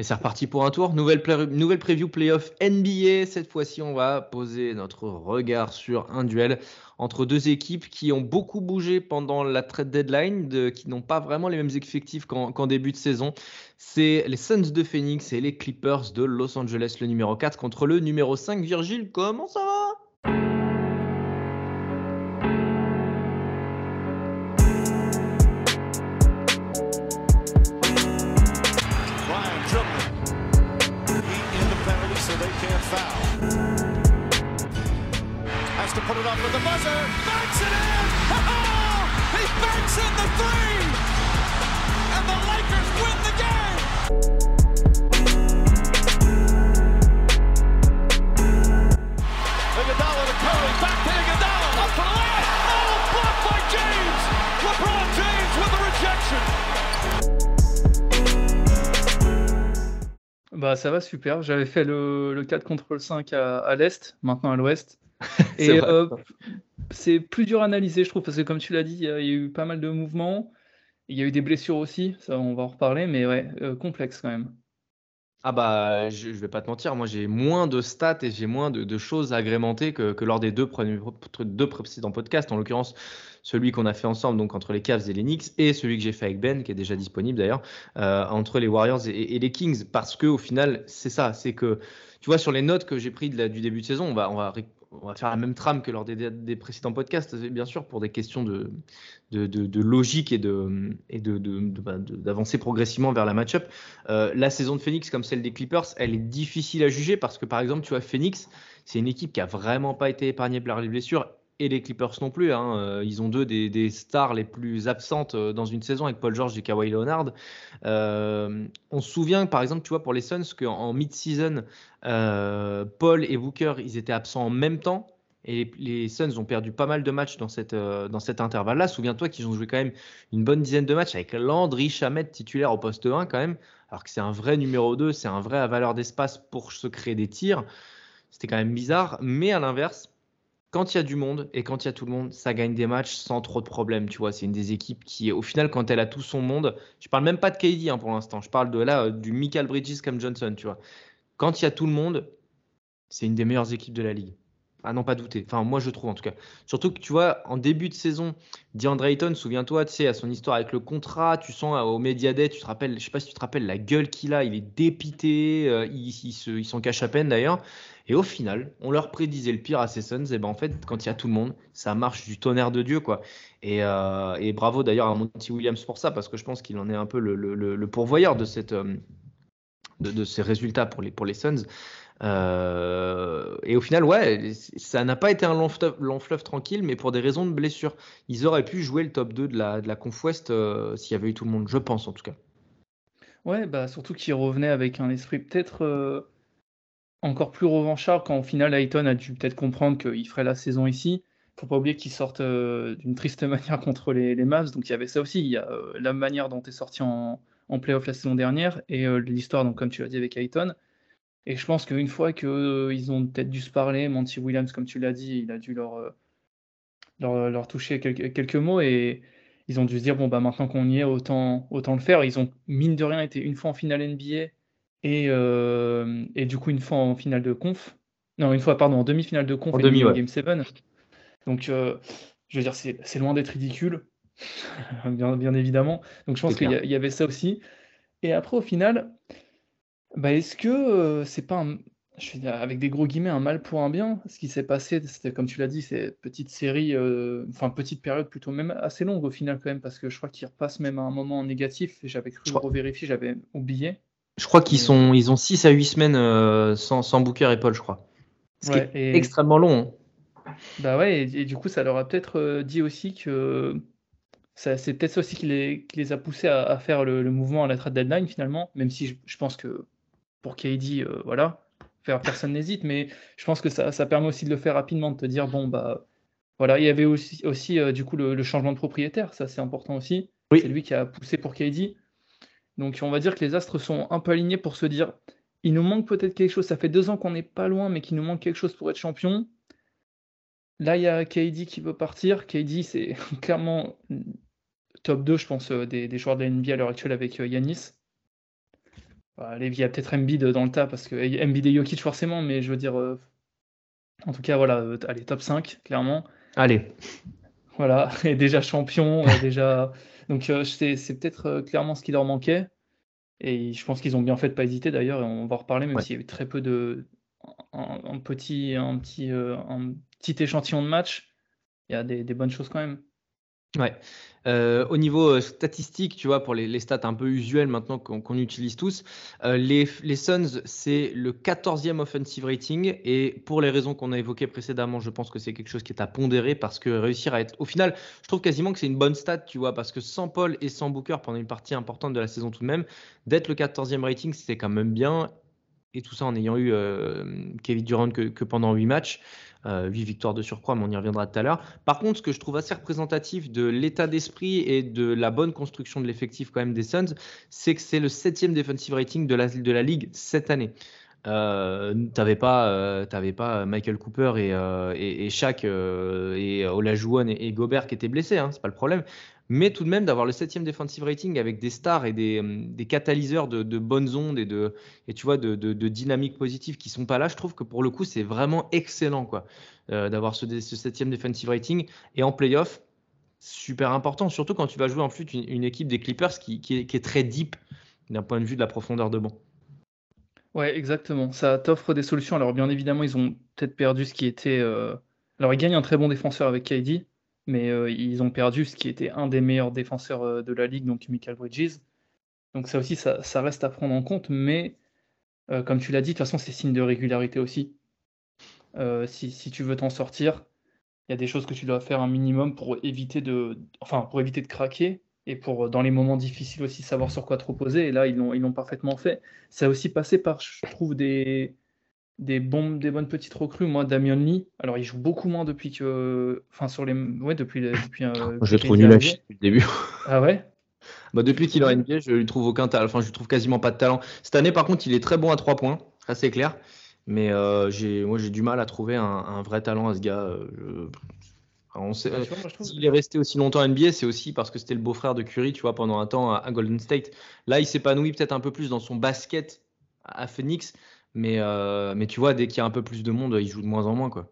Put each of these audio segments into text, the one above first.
Et c'est reparti pour un tour. Nouvelle, preview playoff NBA. Cette fois-ci, on va poser notre regard sur un duel entre deux équipes qui ont beaucoup bougé pendant la trade deadline, qui n'ont pas vraiment les mêmes effectifs qu'en début de saison. C'est les Suns de Phoenix et les Clippers de Los Angeles, le numéro 4 contre le numéro 5. Virgile, comment ça va? foul. Has to put it up with the buzzer. Banks it in! Oh, he banks in the three! And the Lakers win the game! Iguodala to Curry, back to Iguodala, up for the layup! Oh, blocked by James! LeBron James with the rejection! Bah, ça va super. J'avais fait le, le 4 contre le 5 à, l'Est, maintenant à l'Ouest. Et euh, c'est plus dur à analyser, je trouve, parce que comme tu l'as dit, il y, a eu pas mal de mouvements. Il y a eu des blessures aussi, ça on va en reparler, mais ouais, euh, complexe quand même. Ah bah, je, vais pas te mentir, moi j'ai moins de stats et j'ai moins de, choses agrémentées que, que, lors des deux, précédents podcasts, en l'occurrence celui qu'on a fait ensemble donc entre les Cavs et les Knicks et celui que j'ai fait avec Ben qui est déjà disponible d'ailleurs euh, entre les Warriors et, les Kings. Parce que au final c'est ça, c'est que tu vois sur les notes que j'ai prises du début de saison, on va, on va on va faire la même trame que lors des, précédents podcasts, bien sûr, pour des questions de, de, logique et de bah, d'avancer progressivement vers la match-up. Euh, la saison de Phoenix, comme celle des Clippers, elle est difficile à juger parce que, par exemple, tu vois, Phoenix, c'est une équipe qui a vraiment pas été épargnée par les blessures et les Clippers non plus. Hein. Euh, ils ont deux des, stars les plus absentes euh, dans une saison avec Paul George et Kawhi Leonard. on se souvient, par exemple, tu vois, pour les Suns, qu'en mid-season, Paul et Booker, ils étaient absents en même temps. Et les, Suns ont perdu pas mal de matchs dans, cette, euh, dans cet intervalle-là. Souviens-toi qu'ils ont joué quand même une bonne dizaine de matchs avec Landry Chamet titulaire au poste 1 quand même. Alors que c'est un vrai numéro 2, c'est un vrai à valeur d'espace pour se créer des tirs. C'était quand même bizarre. Mais à l'inverse, quand il y a du monde et quand il y a tout le monde, ça gagne des matchs sans trop de problèmes. Tu vois, c'est une des équipes qui, au final, quand elle a tout son monde, je parle même pas de KD hein, pour l'instant. Je parle de là euh, du Michael Bridges comme Johnson. Tu vois, quand il y a tout le monde, c'est une des meilleures équipes de la ligue. Ah non, pas douter. Enfin, moi, je trouve en tout cas. Surtout que tu vois, en début de saison, DeAndre Ayton, souviens-toi, tu sais, à son histoire avec le contrat, tu sens au Media Day, tu te rappelles, je sais pas si tu te rappelles la gueule qu'il a, il est dépité, euh, il, s'en cache à peine d'ailleurs. Et au final, on leur prédisait le pire à ces Suns. Et ben en fait, quand il y a tout le monde, ça marche du tonnerre de Dieu, quoi. Et, euh, bravo d'ailleurs à Monty Williams pour ça, parce que je pense qu'il en est un peu le, pourvoyeur de cette. Euh, de, ces résultats pour les, pour les Suns. Euh, et au final, ouais, ça n'a pas été un long fleuve, tranquille, mais pour des raisons de blessure. Ils auraient pu jouer le top 2 de la, de la Conf West euh, s'il y avait eu tout le monde, je pense en tout cas. Ouais, bah surtout qu'ils revenaient avec un esprit peut-être euh, encore plus revanchard quand au final Ayton a dû peut-être comprendre qu'il ferait la saison ici. Faut pas oublier qu'ils sortent d'une triste manière contre les, les, Mavs, donc il y avait ça aussi. Il y a la manière dont tu es sorti en, en playoff la saison dernière et l'histoire, comme tu l'as dit avec Ayton. Et je pense qu'une fois qu'ils euh, ont peut-être dû se parler, Monty Williams, comme tu l'as dit, il a dû leur, euh, leur, toucher quelques, quelques, mots et ils ont dû se dire bon, bah maintenant qu'on y est, autant, autant le faire. Ils ont, mine de rien, été une fois en finale NBA et, euh, et du coup une fois en finale de conf. Non, une fois, pardon, en demi-finale de conf en demi, Game 7. Donc, je veux dire, c'est loin d'être ridicule, bien, bien, évidemment. Donc, je pense qu'il y, y, avait ça aussi. Et après, au final, bah, est-ce que, c'est pas je vais avec des gros guillemets, «un mal pour un bien»? Ce qui s'est passé, c'était comme tu l'as dit, c'est petite série, enfin petite période plutôt même assez longue au final quand même, parce que je crois qu'ils repassent même à un moment négatif et j'avais cru revérifier, j'avais oublié. Je crois qu'ils sont ils ont 6 à 8 semaines, sans sans Booker et Paul, je crois. Ce qui est extrêmement long, hein. Bah, ouais et du coup, ça leur a peut-être, dit aussi que c'est peut-être ça aussi qui les qui les a poussés à faire le mouvement à la trade deadline finalement, même si je pense que pour KD, euh, voilà, faire, personne n'hésite, mais je pense que ça, ça, permet aussi de le faire rapidement, de te dire, bon, bah, Voilà, il y avait aussi, aussi du coup le, changement de propriétaire, ça c'est important aussi. C'est lui qui a poussé pour KD. Donc on va dire que les astres sont un peu alignés pour se dire il nous manque peut-être quelque chose. Ça fait deux ans qu'on n'est pas loin, mais qu'il nous manque quelque chose pour être champion. Là, il y a KD qui veut partir. KD, c'est clairement top 2, je pense, euh, des, joueurs de la NBA à l'heure actuelle avec euh, Yanis. Bah, il y a peut-être Embiid dans le tas, parce que Embiid et Jokic forcément, mais je veux dire, euh, en tout cas, voilà, allez, top 5, clairement. Allez. Voilà, et déjà champion, déjà. Donc c'est peut-être clairement ce qui leur manquait. Et je pense qu'ils ont bien fait de pas hésiter d'ailleurs, et on va en reparler, même s'il y a eu très peu de. Un, petit, un, petit, un petit échantillon de match, il y a des bonnes choses quand même. Ouais. Euh, au niveau euh, statistique, tu vois, pour les, stats un peu usuels maintenant qu'on utilise tous, euh, les, Suns, c'est le 14e offensive rating. Et pour les raisons qu'on a évoquées précédemment, je pense que c'est quelque chose qui est à pondérer parce que réussir à être. Au final, je trouve quasiment que c'est une bonne stat, tu vois, parce que sans Paul et sans Booker pendant une partie importante de la saison tout de même, d'être le 14e rating, c'est quand même bien. Et tout ça en ayant eu Kevin Durant que, que pendant 8 matchs. 8 euh, victoires de surcroît, mais on y reviendra tout à l'heure. Par contre, ce que je trouve assez représentatif de l'état d'esprit et de la bonne construction de l'effectif quand même des Suns, c'est que c'est le septième defensive rating de la, ligue cette année. Euh, t'avais pas, euh, Michael Cooper et, euh, et, Shaq et Olajuwon et, et, Gobert qui étaient blessés, hein, c'est pas le problème mais tout de même d'avoir le septième defensive rating avec des stars et des, hum, catalyseurs de, bonnes ondes et de et tu vois de, de, dynamique positive qui sont pas là, je trouve que pour le coup c'est vraiment excellent quoi euh, d'avoir ce, septième defensive rating et en playoff super important surtout quand tu vas jouer en flûte une, équipe des Clippers qui, est, très deep d'un point de vue de la profondeur de banc. Ouais, exactement. Ça t'offre des solutions. Alors, bien évidemment, ils ont peut-être perdu ce qui était. Euh, alors, ils gagnent un très bon défenseur avec KD, mais euh, ils ont perdu ce qui était un des meilleurs défenseurs euh, de la ligue, donc Michael Bridges. Donc ça aussi, ça, reste à prendre en compte, mais euh, comme tu l'as dit, de toute façon, c'est signe de régularité aussi. si, tu veux t'en sortir, il y a des choses que tu dois faire un minimum pour éviter de, enfin, pour éviter de craquer et pour, dans les moments difficiles aussi, savoir sur quoi te reposer. Et là, ils l'ont, ils l'ont parfaitement fait. Ça a aussi passé par, je trouve, des, des, bons, des bonnes petites recrues. Moi, Damien Lee, alors il joue beaucoup moins depuis que. Enfin, sur les. Ouais, depuis. depuis euh, je trouve nul à depuis le début. Ah ouais? Bah, Depuis qu'il est en NBA, je lui trouve aucun talent. Enfin, je lui trouve quasiment pas de talent. Cette année, par contre, il est très bon à 3 points, assez clair. Mais euh, j'ai, moi, j'ai du mal à trouver un, vrai talent à ce gars. Euh, on sait, bah, s'il est resté aussi longtemps à NBA, c'est aussi parce que c'était le beau-frère de Curry, tu vois, pendant un temps à, Golden State. Là, il s'épanouit peut-être un peu plus dans son basket à Phoenix. Mais, euh, mais tu vois, dès qu'il y a un peu plus de monde, il joue de moins en moins. quoi.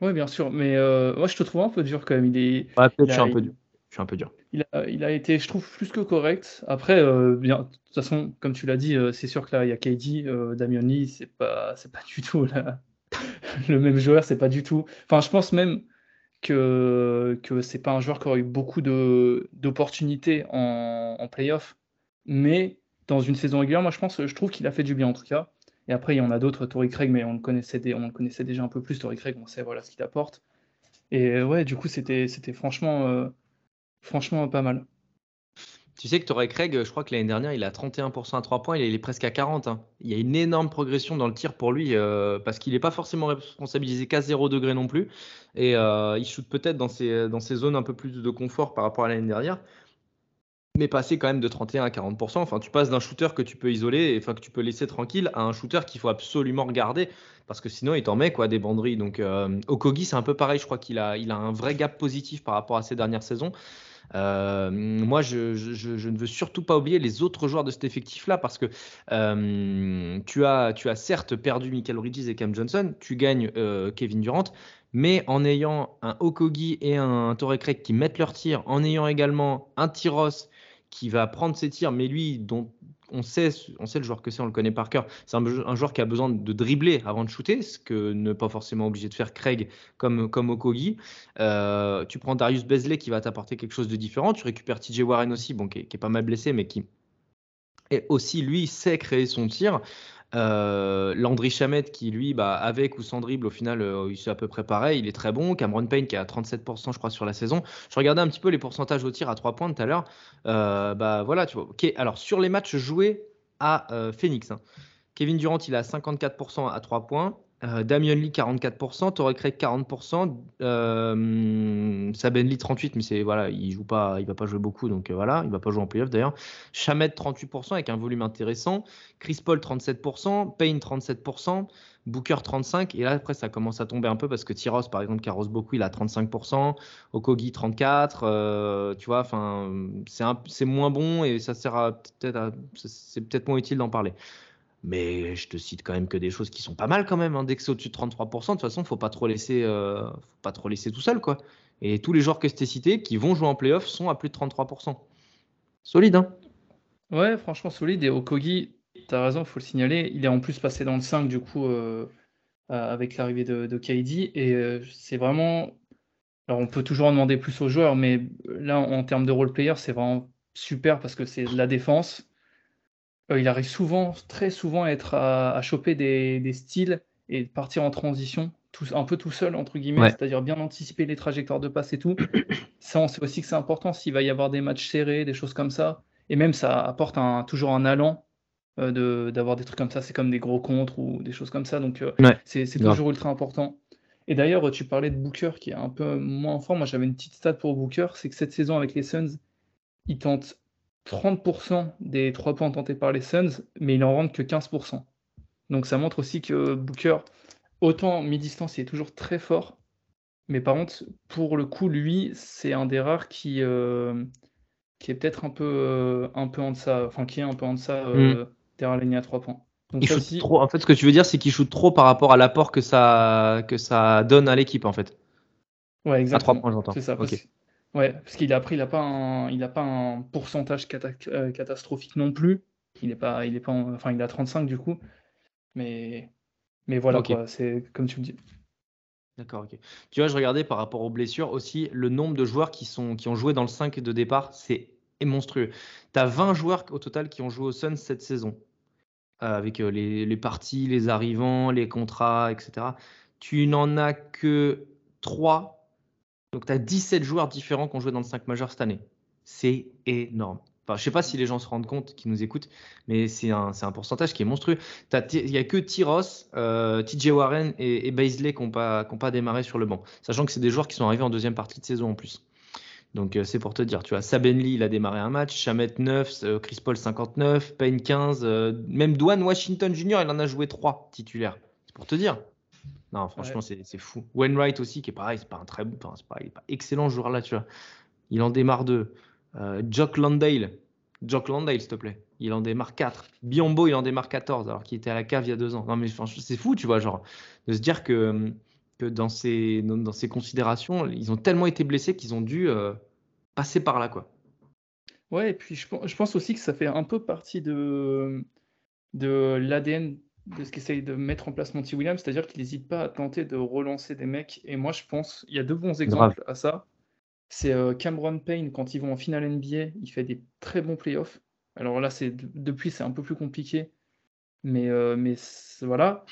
Oui, bien sûr. Mais euh, moi, je te trouve un peu dur quand même. Il est, je suis un peu dur. Je suis un peu dur. Il a, il a été, je trouve, plus que correct. Après, euh, bien, de toute façon, comme tu l'as dit, c'est sûr que là, il y a KD, Damien Lee, c'est pas, c'est pas du tout le même joueur, c'est pas du tout. Enfin, je pense même que, que c'est pas un joueur qui aurait eu beaucoup de, d'opportunités en, en playoff. Mais dans une saison régulière, moi, je pense, je trouve qu'il a fait du bien en tout cas. Et après, il y en a d'autres, Tory Craig, mais on le connaissait, déjà un peu plus. Tory Craig, on sait voilà ce qu'il apporte. Et euh, ouais, du coup, c'était, franchement, euh, franchement pas mal. Tu sais que Tory Craig, je crois que l'année dernière, il a 31% à 3 points, il est presque à 40. Hein. Il y a une énorme progression dans le tir pour lui euh, parce qu'il n'est pas forcément responsabilisé qu'à 0 degré non plus. Et il shoot peut-être dans ses, dans ses zones un peu plus de confort par rapport à l'année dernière mais passer quand même de 31 à 40%. Enfin, tu passes d'un shooter que tu peux isoler, enfin que tu peux laisser tranquille, à un shooter qu'il faut absolument regarder parce que sinon il t'en met quoi des banderies. Donc euh, Okogi c'est un peu pareil. Je crois qu'il a, il a un vrai gap positif par rapport à ses dernières saisons. Euh, moi, je, ne veux surtout pas oublier les autres joueurs de cet effectif-là parce que euh, tu, as, tu as certes perdu Michael Bridges et Cam Johnson, tu gagnes Kevin Durant, mais en ayant un Okogi et un Torrey Craig qui mettent leur tir, en ayant également un Tyros qui va prendre ses tirs, mais lui, dont on sait, on sait le joueur que c'est, on le connaît par cœur. C'est un, joueur qui a besoin de dribbler avant de shooter, ce que ne pas forcément obligé de faire Craig comme, comme Okogi. Euh, tu prends Darius Bezley qui va t'apporter quelque chose de différent. Tu récupères TJ Warren aussi, bon, qui, est, qui est pas mal blessé, mais qui et aussi lui sait créer son tir. Euh, Landry Chamet qui lui, bah, avec ou sans dribble, au final, euh, il c'est à peu près pareil. Il est très bon. Cameron Payne qui a 37%, je crois, sur la saison. Je regardais un petit peu les pourcentages au tir à 3 points tout à l'heure. Euh, bah voilà, tu vois. Alors sur les matchs joués à Phoenix, hein. Kevin Durant, il a 54% à 3 points. Euh, Damien Lee 44%, Torrey Craig 40%, euh, Saben Lee 38, mais c'est voilà, il joue pas, il va pas jouer beaucoup, donc euh, voilà, il va pas jouer en playoff d'ailleurs. Chamet 38% avec un volume intéressant, Chris Paul 37%, Payne 37%, Booker 35, et là après ça commence à tomber un peu parce que Tyros par exemple arrose beaucoup, il a 35%, Okogi 34, tu vois, enfin c'est moins bon et ça sert peut-être, c'est peut-être moins utile d'en parler. Mais je te cite quand même que des choses qui sont pas mal quand même. Hein. Dès que c'est au-dessus de 33%, de toute façon, faut pas trop laisser, euh, faut pas trop laisser tout seul quoi. Et tous les joueurs que je t'ai cités qui vont jouer en playoff sont à plus de 33%. Solide, hein Ouais, franchement solide. Et Okogi, tu as raison, faut le signaler. Il est en plus passé dans le 5 du coup euh, euh, avec l'arrivée de, de. Et c'est vraiment. Alors on peut toujours en demander plus aux joueurs, mais là en, en termes de role player, c'est vraiment super parce que c'est de la défense euh, il arrive souvent, très souvent, à être à, choper des, styles et partir en transition, un peu tout seul, entre guillemets, c'est-à-dire bien anticiper les trajectoires de passe et tout. Ça, on sait aussi que c'est important s'il va y avoir des matchs serrés, des choses comme ça. Et même, ça apporte toujours un allant euh, d'avoir des trucs comme ça. C'est comme des gros contres ou des choses comme ça. Donc, euh, c'est toujours ultra important. Et d'ailleurs, tu parlais de Booker qui est un peu moins fort. Moi, j'avais une petite stat pour Booker c'est que cette saison avec les Suns, il tente 30% des 3 points tentés par les Suns, mais il en rentre que 15%. Donc ça montre aussi que Booker, autant mi-distance, il est toujours très fort, mais par contre, pour le coup, lui, c'est un des rares qui, euh, qui est peut-être un peu, euh, un peu en deçà, enfin qui est un peu en deçà euh, mm. derrière la ligne à 3 points. Donc il trop. En fait, ce que tu veux dire, c'est qu'il shoot trop par rapport à l'apport que ça, que ça donne à l'équipe, en fait. Ouais, exactement. À 3 points, j'entends. C'est ça. Ouais, parce qu'il a pris, il n'a pas un, il a pas un pourcentage euh, catastrophique non plus. Il est pas, il est pas, enfin, il a 35 du coup. Mais, mais voilà c'est comme tu me dis. D'accord, ok. Tu vois, je regardais par rapport aux blessures aussi, le nombre de joueurs qui, sont, qui ont joué dans le 5 de départ, c'est monstrueux. Tu as 20 joueurs au total qui ont joué au Suns cette saison, euh, avec euh, les, les, parties, les arrivants, les contrats, etc. Tu n'en as que 3 donc tu as 17 joueurs différents qui ont joué dans le 5 majeur cette année. C'est énorme. Enfin, je sais pas si les gens se rendent compte qui nous écoutent, mais c'est un, pourcentage qui est monstrueux. Il n'y a que Tyros, euh, TJ Warren et, et Baisley qui n'ont pas, démarré sur le banc. Sachant que c'est des joueurs qui sont arrivés en deuxième partie de saison en plus. Donc euh, c'est pour te dire, tu vois, il a démarré un match, Chamet 9, euh, Chris Paul 59, Payne 15, même Dwayne Washington Jr., il en a joué 3 titulaires. C'est pour te dire. Non, franchement, c'est fou. Wainwright aussi, qui est pareil, c'est pas un très bon, enfin, pas, il est pas excellent joueur là, tu vois. Il en démarre deux. Euh, Jock Landale, Jock Landale, s'il te plaît. Il en démarre 4. Biombo, il en démarre 14, alors qu'il était à la cave il y a deux ans. Non, mais c'est fou, tu vois, genre, de se dire que, que dans, ces, dans ces considérations, ils ont tellement été blessés qu'ils ont dû euh, passer par là, quoi. Ouais, et puis je, je, pense aussi que ça fait un peu partie de, de l'ADN de ce qu'essaye de mettre en place Monty Williams, c'est-à-dire qu'il n'hésite pas à tenter de relancer des mecs. Et moi, je pense, il y a deux bons exemples à ça. C'est euh, Cameron Payne, quand ils vont en finale NBA, il fait des très bons playoffs. Alors là, c'est depuis, c'est un peu plus compliqué. Mais, euh, mais voilà.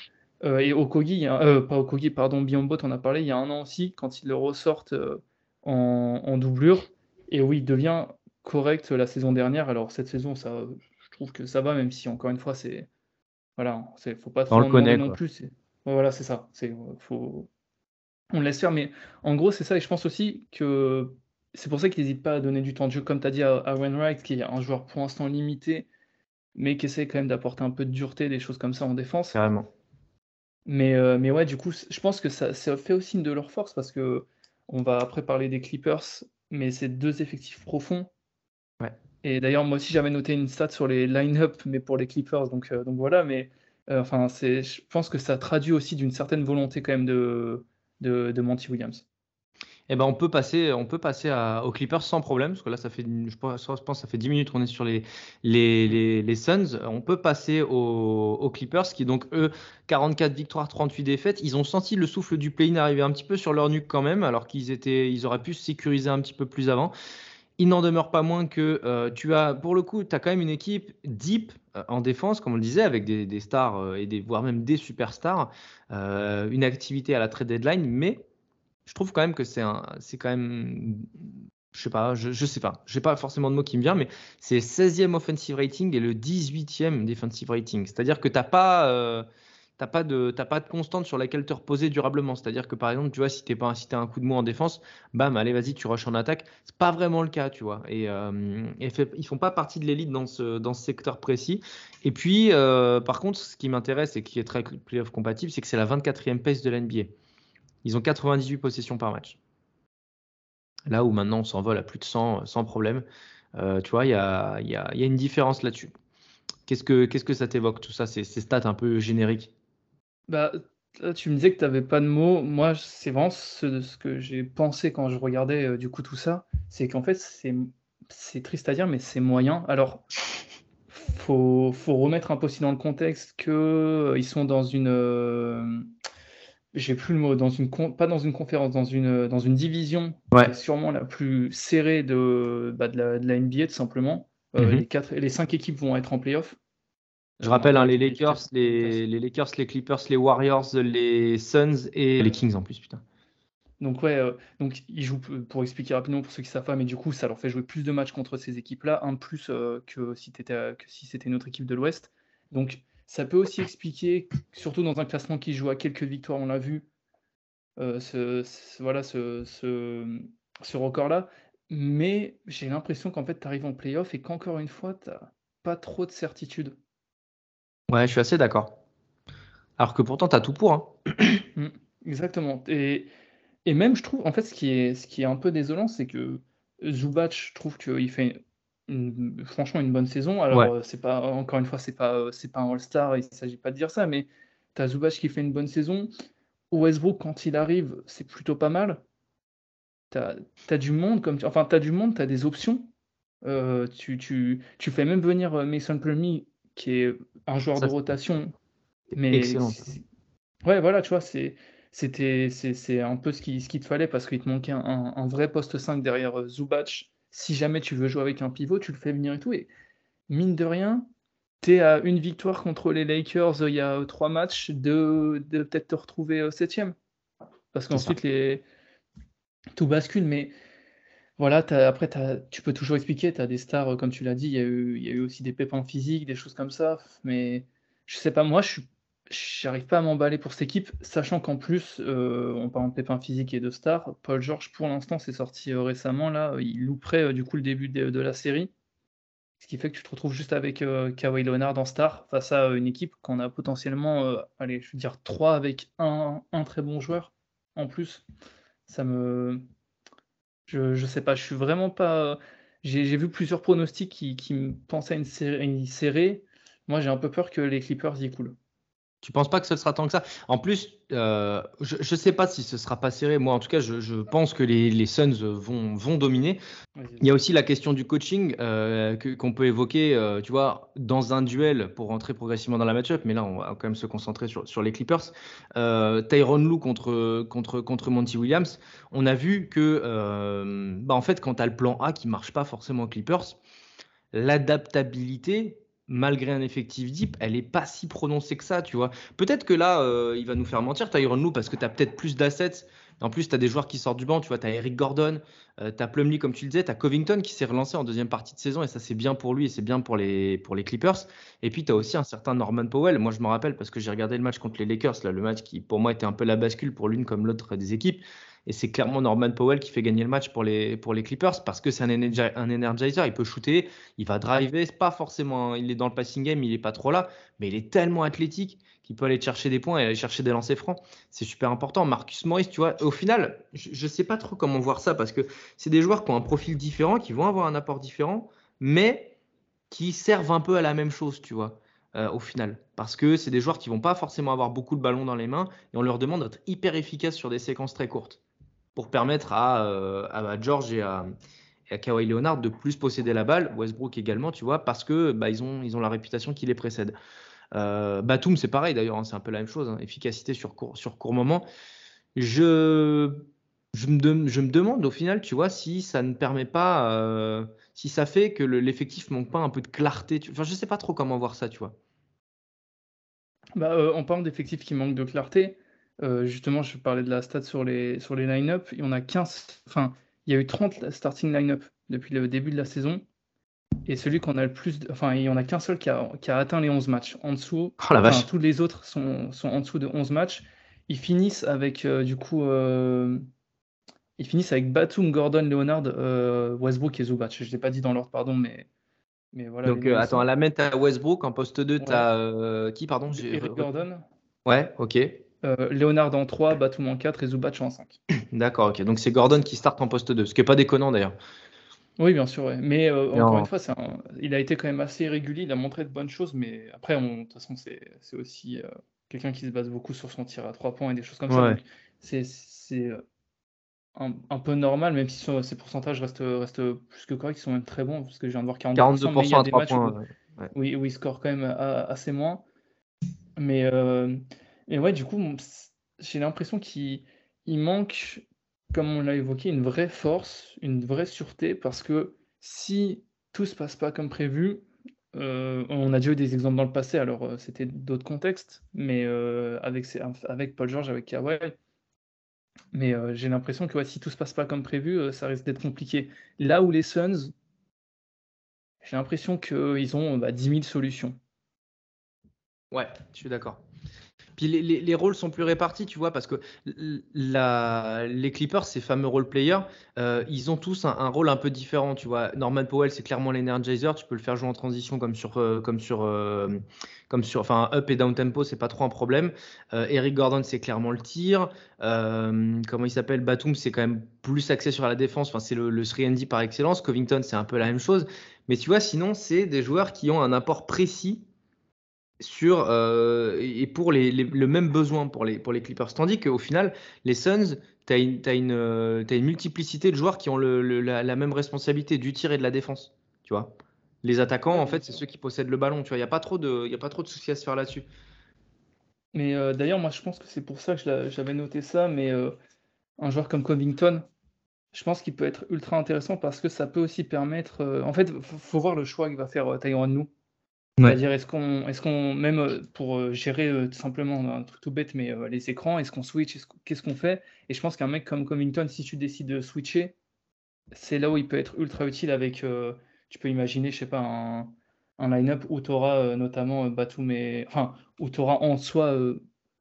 Euh, et Okogi, pas Okogi, pardon, Biombo, on a parlé il y a un an aussi, quand ils le ressortent en, en, doublure. Et oui, il devient correct la saison dernière. Alors cette saison, ça, je trouve que ça va, même si encore une fois, c'est voilà, c'est faut pas trop on le connaît non plus. voilà, c'est ça. C'est faut on le laisse faire, mais en gros, c'est ça. Et je pense aussi que c'est pour ça qu'il n'hésite pas à donner du temps de jeu, comme tu as dit à, Wainwright, qui est un joueur pour l'instant limité, mais qui essaie quand même d'apporter un peu de dureté, des choses comme ça en défense. Carrément. Mais, euh, mais ouais, du coup, je pense que ça, ça fait aussi une de leur force parce que on va après parler des Clippers, mais c'est deux effectifs profonds. Ouais. Et d'ailleurs, moi aussi, j'avais noté une stat sur les line-up, mais pour les Clippers, donc, euh, donc voilà. Mais euh, enfin, je pense que ça traduit aussi d'une certaine volonté quand même de, de, Monty Williams. Eh ben, on peut passer, on peut passer aux Clippers sans problème, parce que là, ça fait, je pense, je pense ça fait 10 minutes qu'on est sur les, les, les, Suns. On peut passer aux, Clippers, qui donc, eux, 44 victoires, 38 défaites. Ils ont senti le souffle du play-in arriver un petit peu sur leur nuque quand même, alors qu'ils ils auraient pu se sécuriser un petit peu plus avant il n'en demeure pas moins que euh, tu as, pour le coup, tu as quand même une équipe deep euh, en défense, comme on le disait, avec des, stars euh, et des, voire même des superstars, une activité à la trade deadline, mais je trouve quand même que c'est c'est quand même, je sais pas, je, je sais pas, j'ai pas forcément de mots qui me viennent, mais c'est 16e offensive rating et le 18e defensive rating. C'est-à-dire que tu n'as pas t'as pas de pas de constante sur laquelle te reposer durablement. C'est-à-dire que par exemple, tu vois, si t'es pas si as un coup de mou en défense, bam, allez, vas-y, tu rushes en attaque. C'est pas vraiment le cas, tu vois. Et, euh, ils font pas partie de l'élite dans ce dans ce secteur précis. Et puis, euh, par contre, ce qui m'intéresse et qui est très playoff compatible, c'est que c'est la 24e pace de l'NBA. Ils ont 98 possessions par match. Là où maintenant on s'envole à plus de 100 sans problème. Euh, tu vois, il y a, y, a, y a, une différence là-dessus. Qu'est-ce que, qu'est-ce que ça t'évoque tout ça, ces stats un peu génériques bah, tu me disais que tu n'avais pas de mots. Moi, c'est vraiment ce, ce que j'ai pensé quand je regardais euh, du coup tout ça. C'est qu'en fait, c'est, c'est triste à dire, mais c'est moyen. Alors, faut, faut remettre un peu aussi dans le contexte qu'ils euh, sont dans une. Euh, j'ai plus le mot, dans une pas dans une conférence, dans une, dans une division ouais. sûrement la plus serrée de, bah, de, la, de, la, NBA, tout simplement. Mm -hmm. les, quatre, les cinq équipes vont être en playoff. Je rappelle, hein, les, Lakers, les, les, Lakers, les Clippers, les Warriors, les Suns et les Kings en plus, putain. Donc ouais, euh, donc ils jouent pour expliquer rapidement pour ceux qui savent pas, mais du coup ça leur fait jouer plus de matchs contre ces équipes-là, un de plus euh, que si étais, que si c'était notre équipe de l'Ouest. Donc ça peut aussi expliquer, surtout dans un classement qui joue à quelques victoires, on l'a vu, euh, ce, ce, voilà ce, ce, ce record-là. Mais j'ai l'impression qu'en fait tu arrives en playoff et qu'encore une fois tu pas trop de certitude. Ouais, je suis assez d'accord. Alors que pourtant, tu as tout pour. Hein. Mmh, exactement. Et, et, même, je trouve, en fait, ce qui est, ce qui est un peu désolant, c'est que Zubac, je trouve qu'il fait une, franchement une bonne saison. Alors, ouais. c'est pas, encore une fois, c'est pas, c'est pas un All-Star, il ne s'agit pas de dire ça, mais tu as Zubac qui fait une bonne saison. Westbrook, quand il arrive, c'est plutôt pas mal. Tu as, as, du monde, comme enfin, tu as du monde, tu as des options. Euh, tu, tu, tu, fais même venir Mason Plumlee qui est un joueur Ça, de rotation. Mais excellent. Ouais, voilà, tu vois, c'est c'était c'est un peu ce qu'il ce te fallait parce qu'il te manquait un, un, vrai poste 5 derrière euh, Zubac. Si jamais tu veux jouer avec un pivot, tu le fais venir et tout. Et mine de rien, tu es à une victoire contre les Lakers euh, il y a trois matchs de, de peut-être te retrouver euh, septième. Parce qu'ensuite, les... tout bascule. Mais voilà, après, tu peux toujours expliquer, tu as des stars, comme tu l'as dit, il y, a eu, aussi des pépins physiques, des choses comme ça, mais je sais pas, moi, je n'arrive pas à m'emballer pour cette équipe, sachant qu'en plus, euh, on parle de pépins physiques et de stars, Paul George, pour l'instant, c'est sorti euh, récemment, là, il louperait euh, du coup le début de, la série, ce qui fait que tu te retrouves juste avec Kawhi Leonard en star, face à une équipe qu'on a potentiellement, allez, je veux dire, trois avec un très bon joueur en plus. Ça me, je, je sais pas, je suis vraiment pas. J'ai vu plusieurs pronostics qui, me pensaient à une série serrée. Moi, j'ai un peu peur que les Clippers y coulent. Tu penses pas que ce sera tant que ça? En plus, euh, je ne sais pas si ce sera pas serré. Moi, en tout cas, je, je pense que les, les, Suns vont, vont dominer. Il y a aussi la question du coaching euh, qu'on peut évoquer, euh, tu vois, dans un duel pour rentrer progressivement dans la match-up. Mais là, on va quand même se concentrer sur, sur les Clippers. Tyron Lou contre, contre, contre Monty Williams. On a vu que, bah, en fait, quand tu as le plan A qui marche pas forcément aux Clippers, l'adaptabilité malgré un effectif deep, elle est pas si prononcée que ça, tu vois. Peut-être que là, euh, il va nous faire mentir, Tyron Lou, parce que tu as peut-être plus d'assets. En plus, tu as des joueurs qui sortent du banc, tu vois, tu as Eric Gordon, euh, tu as Plumlee, comme tu le disais, tu as Covington qui s'est relancé en deuxième partie de saison, et ça, c'est bien pour lui et c'est bien pour les, pour les Clippers. Et puis, tu as aussi un certain Norman Powell. Moi, je me rappelle parce que j'ai regardé le match contre les Lakers, là, le match qui, pour moi, était un peu la bascule pour l'une comme l'autre des équipes. Et c'est clairement Norman Powell qui fait gagner le match pour les, Clippers parce que c'est un, energizer. Il peut shooter, il va driver. C'est pas forcément, il est dans le passing game, il est pas trop là, mais il est tellement athlétique qu'il peut aller chercher des points et aller chercher des lancers francs. C'est super important. Marcus Morris, tu vois, au final, je, je sais pas trop comment voir ça parce que c'est des joueurs qui ont un profil différent, qui vont avoir un apport différent, mais qui servent un peu à la même chose, tu vois. Euh, au final. Parce que c'est des joueurs qui vont pas forcément avoir beaucoup de ballons dans les mains et on leur demande d'être hyper efficace sur des séquences très courtes pour permettre à, euh, à George et à, Kawhi Leonard de plus posséder la balle, Westbrook également, tu vois, parce que bah, ils, ont, ils ont la réputation qui les précède. Euh, Batum, c'est pareil d'ailleurs, hein, c'est un peu la même chose, hein, efficacité sur court, sur court moment. Je, je, me je me demande au final, tu vois, si ça ne permet pas, euh, si ça fait que l'effectif manque pas un peu de clarté. Tu... Enfin, je sais pas trop comment voir ça, tu vois. Bah, euh, en parlant d'effectifs qui manquent de clarté, euh, justement, je parlais de la stat sur les, sur les line-up. Il y en a 15, enfin, il y a eu 30 starting line-up depuis le début de la saison. Et celui qu'on a le plus. Enfin, il n'y en a qu'un seul qui a, qui a, atteint les 11 matchs. En dessous, oh, la vache. tous les autres sont, sont, en dessous de 11 matchs. Ils finissent avec, euh, du coup, euh, ils finissent avec Batum, Gordon, Leonard, Westbrook et Zubac. Je ne l'ai pas dit dans l'ordre, pardon, mais, mais voilà. Donc, attends, à la main, tu Westbrook. En poste 2, tu as qui, pardon Eric Gordon. Ouais, ok. Leonard en 3, Batum en 4 et Zubac en 5. D'accord, ok. Donc, c'est Gordon qui start en poste 2, ce qui n'est pas déconnant d'ailleurs. Oui, bien sûr, mais encore une fois, il a été quand même assez irrégulier, il a montré de bonnes choses, mais après, de toute façon, c'est aussi quelqu'un qui se base beaucoup sur son tir à 3 points et des choses comme ça. C'est un, peu normal, même si ses pourcentages restent, restent plus que corrects, ils sont même très bons, parce que je viens de voir 42%, mais il y a des matchs points, où, il score quand même assez moins. Mais, mais ouais, du coup, j'ai l'impression qu'il manque comme on l'a évoqué, une vraie force, une vraie sûreté, parce que si tout se passe pas comme prévu, euh, on a déjà eu des exemples dans le passé, alors euh, c'était d'autres contextes, mais euh, avec, Paul George, avec Kawhi, mais j'ai l'impression que si tout se passe pas comme prévu, ça risque d'être compliqué. Là où les Suns, j'ai l'impression qu'ils ont bah, 10 000 solutions. Ouais, je suis d'accord. Puis les, rôles sont plus répartis, tu vois, parce que les Clippers, ces fameux role players, euh, ils ont tous un, rôle un peu différent, tu vois. Norman Powell, c'est clairement l'energizer, tu peux le faire jouer en transition comme sur, euh, comme sur, euh, comme sur, enfin up et down tempo, c'est pas trop un problème. Eric Gordon, c'est clairement le tir. comment il s'appelle? Batum, c'est quand même plus axé sur la défense. Enfin, c'est le, le 3D par excellence. Covington, c'est un peu la même chose. Mais tu vois, sinon, c'est des joueurs qui ont un apport précis sur euh, et pour les, le même besoin pour les, pour les Clippers. Tandis qu'au final, les Suns, tu as, une, une, euh, une multiplicité de joueurs qui ont le, la, même responsabilité du tir et de la défense. Tu vois les attaquants, en fait, c'est ceux qui possèdent le ballon. Tu vois, il n'y a pas trop de, a pas trop de soucis à se faire là-dessus. Mais euh, d'ailleurs, moi, je pense que c'est pour ça que j'avais noté ça. Mais un joueur comme Covington, je pense qu'il peut être ultra intéressant parce que ça peut aussi permettre. en fait, il faut, voir le choix qu'il va faire Tyron nous c'est-à-dire, est-ce qu'on, est-ce qu'on, même euh, pour euh, gérer euh, tout simplement un truc tout bête, mais les écrans, est-ce qu'on switch, qu'est-ce qu'on fait? Et je pense qu'un mec comme Covington, si tu décides de switcher, c'est là où il peut être ultra utile avec, tu peux imaginer, je sais pas, un, un line-up où tu auras notamment Batum et. Enfin, où tu auras en soi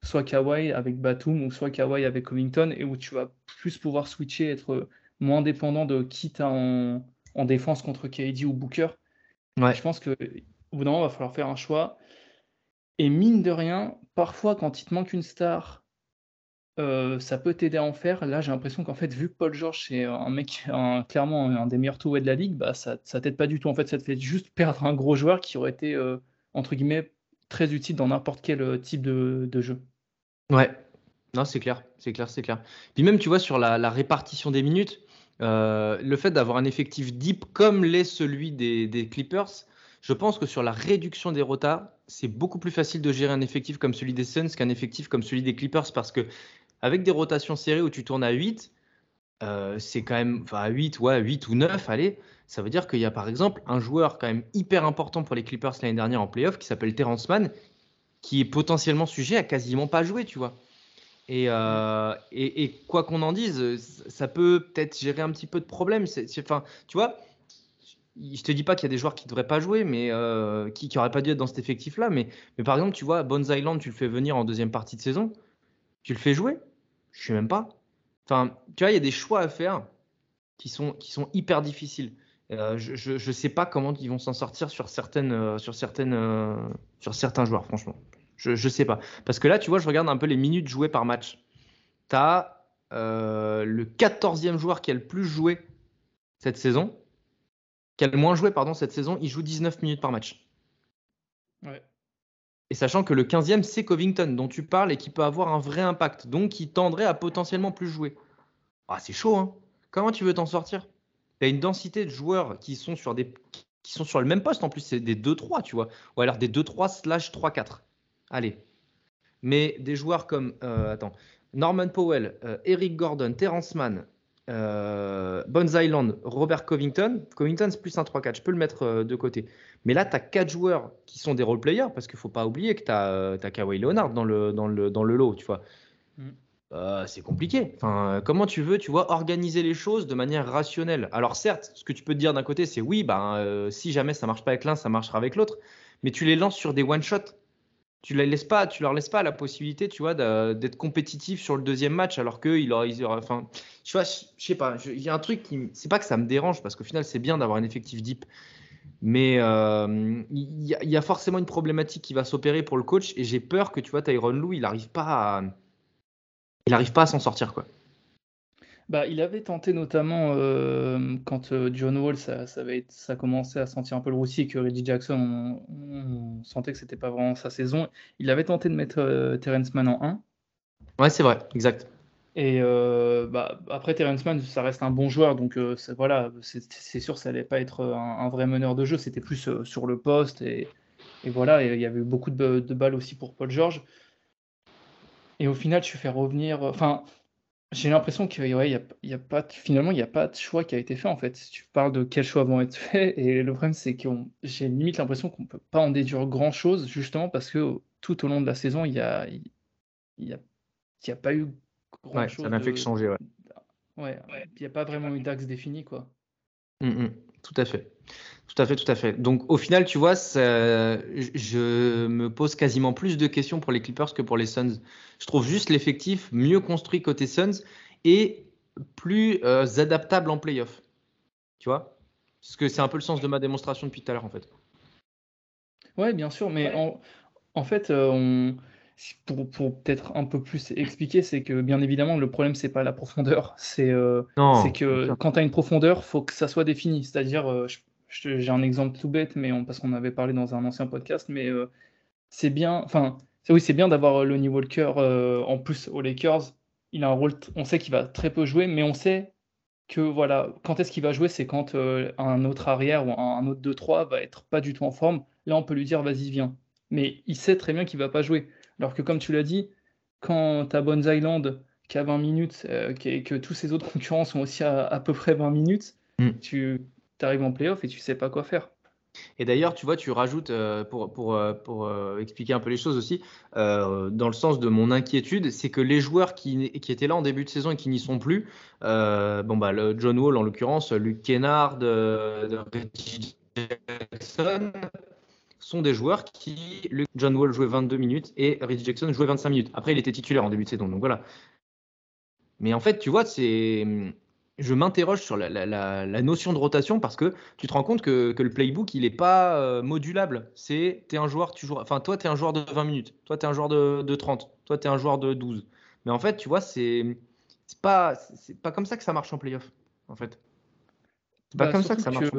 soit Kawhi avec Batum ou soit Kawhi avec Covington et où tu vas plus pouvoir switcher, être moins dépendant de qui tu en, en défense contre KD ou Booker. Ouais. Je pense que au bout d'un moment, il va falloir faire un choix. Et mine de rien, parfois, quand il te manque une star, euh, ça peut t'aider à en faire. Là, j'ai l'impression qu'en fait, vu que Paul George c'est un mec, clairement un des meilleurs two de la ligue, bah, ça, ça t'aide pas du tout. En fait, ça te fait juste perdre un gros joueur qui aurait été, euh, entre guillemets, très utile dans n'importe quel euh, type de, jeu. Ouais, non, c'est clair, c'est clair, c'est clair. Puis même, tu vois, sur la, répartition des minutes, le fait d'avoir un effectif deep comme l'est celui des Clippers, je pense que sur la réduction des rotas, c'est beaucoup plus facile de gérer un effectif comme celui des Suns qu'un effectif comme celui des Clippers parce que avec des rotations serrées où tu tournes à 8, euh, c'est quand même, enfin à 8, ouais, 8 ou 9, allez, ça veut dire qu'il y a par exemple un joueur quand même hyper important pour les Clippers l'année dernière en playoff qui s'appelle Terrence Mann, qui est potentiellement sujet à quasiment pas jouer, tu vois. Et, euh, et, quoi qu'on en dise, ça peut peut-être gérer un petit peu de problème. Enfin, tu vois, je te dis pas qu'il y a des joueurs qui devraient pas jouer, mais euh, qui n'auraient pas dû être dans cet effectif-là. Mais, par exemple, tu vois, Bones Island, tu le fais venir en deuxième partie de saison, tu le fais jouer? Je sais même pas. Enfin, tu vois, il y a des choix à faire qui sont, hyper difficiles. Euh, je ne sais pas comment ils vont s'en sortir sur, euh, sur certains joueurs, franchement. Je ne sais pas. Parce que là, tu vois, je regarde un peu les minutes jouées par match. Tu as le 14e joueur qui a le plus joué cette saison qui a le moins joué pardon, cette saison, il joue 19 minutes par match. Et sachant que le 15e, c'est Covington, dont tu parles et qui peut avoir un vrai impact, donc qui tendrait à potentiellement plus jouer. Ah, c'est chaud, hein Comment tu veux t'en sortir? Tu as une densité de joueurs qui sont sur des qui sont sur le même poste, en plus, c'est des 2-3, tu vois. Ou alors des 2-3 slash 3-4. Allez. Mais des joueurs comme, euh, attends, Norman Powell, euh, Eric Gordon, Terrence Mann, euh, Bones Island, Robert Covington. Covington, c'est plus un 3-4. Je peux le mettre euh, de côté. Mais là, tu as 4 joueurs qui sont des role players parce qu'il ne faut pas oublier que tu as, as, Kawhi Leonard dans le, dans, le, dans le lot, tu vois. Mm. euh, c'est compliqué. Enfin, comment tu veux, tu vois, organiser les choses de manière rationnelle? Alors certes, ce que tu peux te dire d'un côté, c'est oui, ben, si jamais ça marche pas avec l'un, ça marchera avec l'autre. Mais tu les lances sur des one shots. Tu les laisses pas, tu leur laisses pas la possibilité, tu vois, d'être compétitif sur le deuxième match, alors que il tu vois, je sais pas, il y a un truc qui, c'est pas que ça me dérange parce qu'au final c'est bien d'avoir un effectif deep, mais euh, il y, a forcément une problématique qui va s'opérer pour le coach et j'ai peur que tu vois Tyron Lou, il n'arrive pas à, il arrive pas à s'en sortir quoi. Bah, il avait tenté notamment euh, quand euh, John Wall, ça, ça, avait, ça commençait à sentir un peu le roussi et que Reggie Jackson, on, sentait que c'était pas vraiment sa saison. Il avait tenté de mettre euh, Terrence Mann en 1. Ouais, c'est vrai, exact. Et bah, après, Terrence Mann, ça reste un bon joueur, donc voilà, c'est sûr, ça allait pas être un, vrai meneur de jeu, c'était plus sur le poste. Et, et voilà, il y avait eu beaucoup de, de balles aussi pour Paul George. Et au final, tu fais revenir. Enfin, j'ai l'impression que ouais, y a, y a pas, finalement, il n'y a pas de choix qui a été fait en fait. Tu parles de quels choix vont être faits, et le problème, c'est que j'ai limite l'impression qu'on ne peut pas en déduire grand chose, justement parce que tout au long de la saison, il n'y a, y a, y a pas eu grand ouais, chose. Ça n'a fait que changer, ouais. Ouais, il n'y a pas vraiment eu d'axe défini, quoi. Mmh, mmh. tout à fait. Tout à fait, tout à fait. Donc au final, tu vois, je me pose quasiment plus de questions pour les Clippers que pour les Suns. Je trouve juste l'effectif mieux construit côté Suns et plus euh, adaptable en playoff. Tu vois? Parce que c'est un peu le sens de ma démonstration depuis tout à l'heure, en fait. Ouais, bien sûr, mais en, fait, euh, on, pour, pour peut-être un peu plus expliquer, c'est que bien évidemment, le problème, c'est pas la profondeur. C'est euh, que quand tu as une profondeur, faut que ça soit défini. C'est-à-dire, j'ai un exemple tout bête, mais on, parce qu'on avait parlé dans un ancien podcast, mais euh, c'est bien, enfin, oui, c'est bien d'avoir euh, Lonnie Walker euh, en plus aux Lakers. Il a un rôle, on sait qu'il va très peu jouer, mais on sait que voilà, quand est-ce qu'il va jouer, c'est quand un autre arrière ou un, autre 2-3 va être pas du tout en forme. Là, on peut lui dire vas-y, viens. Mais il sait très bien qu'il va pas jouer. Alors que comme tu l'as dit, quand tu as Bones Island qui a 20 minutes, et que tous ses autres concurrents sont aussi à à peu près 20 minutes, mm. tu tu arrives en playoff et tu sais pas quoi faire. Et d'ailleurs, tu vois, tu rajoutes, euh, pour, pour, euh, pour euh, expliquer un peu les choses aussi, dans le sens de mon inquiétude, c'est que les joueurs qui, qui, étaient là en début de saison et qui n'y sont plus, bon, bah, le John Wall en l'occurrence, Luke Kennard, Reggie Jackson, sont des joueurs qui, John Wall jouait 22 minutes et Reggie Jackson jouait 25 minutes. Après, il était titulaire en début de saison, donc voilà. Mais en fait, tu vois, c'est je m'interroge sur la, notion de rotation parce que tu te rends compte que, le playbook, il n'est pas euh, modulable. C'est, un joueur, tu joues, enfin, toi, tu es un joueur de 20 minutes, toi, tu es un joueur de, 30, toi, tu es un joueur de 12. Mais en fait, tu vois, c'est, c'est pas, c'est pas comme ça que ça marche en playoff, en fait. C'est pas bah, comme ça que ça marche.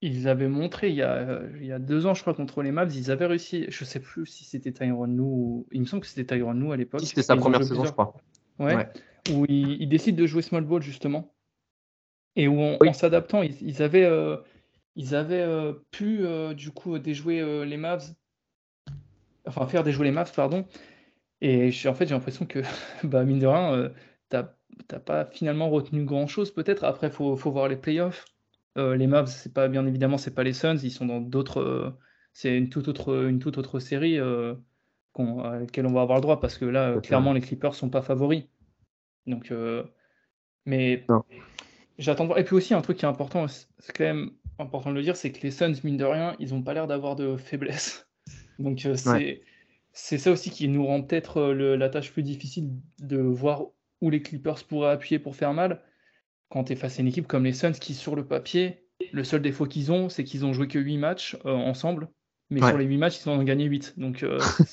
ils avaient montré il y, a, il y a deux ans, je crois, contre les Mavs, ils avaient réussi. Je sais plus si c'était Tyron Lou. Ou... Il me semble que c'était Tyron Lou à l'époque. c'était sa première saison, je crois. ouais où ils, décident de jouer small ball justement, et où en s'adaptant, ils, avaient, euh, ils avaient euh, pu euh, du coup déjouer les Mavs, enfin faire déjouer les Mavs, pardon. Et en fait, j'ai l'impression que, bah, mine de rien, t'as pas finalement retenu grand chose peut-être. Après, faut, faut voir les playoffs. les Mavs, c'est pas bien évidemment, c'est pas les Suns, ils sont dans d'autres. c'est une toute autre, une toute autre série à laquelle on va avoir le droit parce que là, clairement, les Clippers sont pas favoris. Donc, euh, mais j'attends de voir. Et puis aussi, un truc qui est important, c'est quand même important de le dire, c'est que les Suns, mine de rien, ils n'ont pas l'air d'avoir de faiblesse. Donc, euh, c'est c'est ça aussi qui nous rend peut-être euh, la tâche plus difficile de voir où les Clippers pourraient appuyer pour faire mal. Quand tu es face à une équipe comme les Suns qui, sur le papier, le seul défaut qu'ils ont, c'est qu'ils ont joué que 8 matchs ensemble. Mais sur les 8 matchs, ils en ont gagné 8. Donc,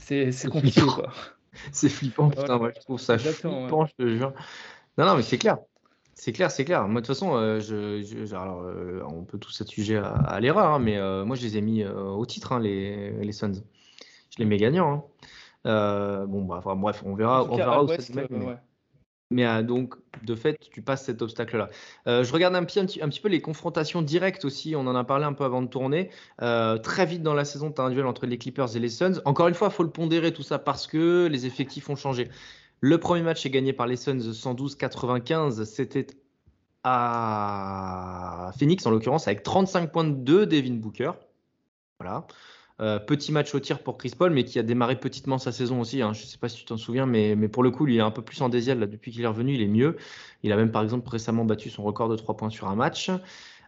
c'est compliqué. Quoi. c'est flippant, putain, moi je trouve ça flippant, je te jure. Non, non, mais c'est clair. C'est clair, c'est clair. Moi, de toute façon, euh, je, alors, euh, on peut tous être sujet à, l'erreur, hein, mais euh, moi, je les ai mis au titre, hein, les, les Suns. Je les mets gagnants. Hein. bon, bah, bref, on verra, on verra où ça se met. Mais euh, donc, de fait, tu passes cet obstacle-là. Euh, je regarde un petit, peu les confrontations directes aussi. On en a parlé un peu avant de tourner. Euh, très vite dans la saison, tu as un duel entre les Clippers et les Suns. Encore une fois, il faut le pondérer tout ça parce que les effectifs ont changé. Le premier match est gagné par les Suns 112-95. C'était à Phoenix, en l'occurrence, avec 35 points de 2 Devin Booker. Voilà. Petit match au tir pour Chris Paul, mais qui a démarré petitement sa saison aussi. Hein. Je ne sais pas si tu t'en souviens, mais, pour le coup, il est un peu plus en désiel depuis qu'il est revenu. Il est mieux. Il a même, par exemple, récemment battu son record de 3 points sur un match.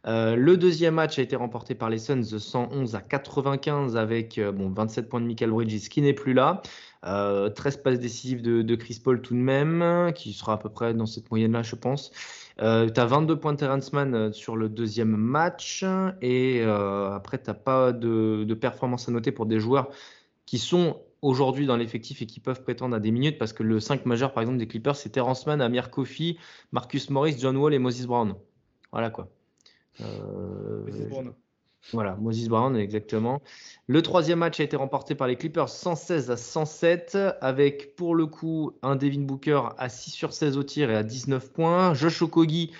Euh, le deuxième match a été remporté par les Suns de 111 à 95 avec euh, bon, 27 points de Michael Bridges qui n'est plus là. 13 euh, passes décisives de, Chris Paul tout de même, qui sera à peu près dans cette moyenne-là, je pense. Tu as 22 points de Terrence Mann sur le deuxième match. Et après, tu n'as pas de, performance à noter pour des joueurs qui sont aujourd'hui dans l'effectif et qui peuvent prétendre à des minutes, parce que le 5 majeur, par exemple, des Clippers, c'est Terrence Mann, Amir Kofi, Marcus Morris, John Wall et Moses Brown. Voilà quoi. Euh, voilà, Moses Brown, exactement. Le troisième match a été remporté par les Clippers 116 à 107, avec pour le coup un Devin Booker à 6 sur 16 au tir et à 19 points. Josh Okogi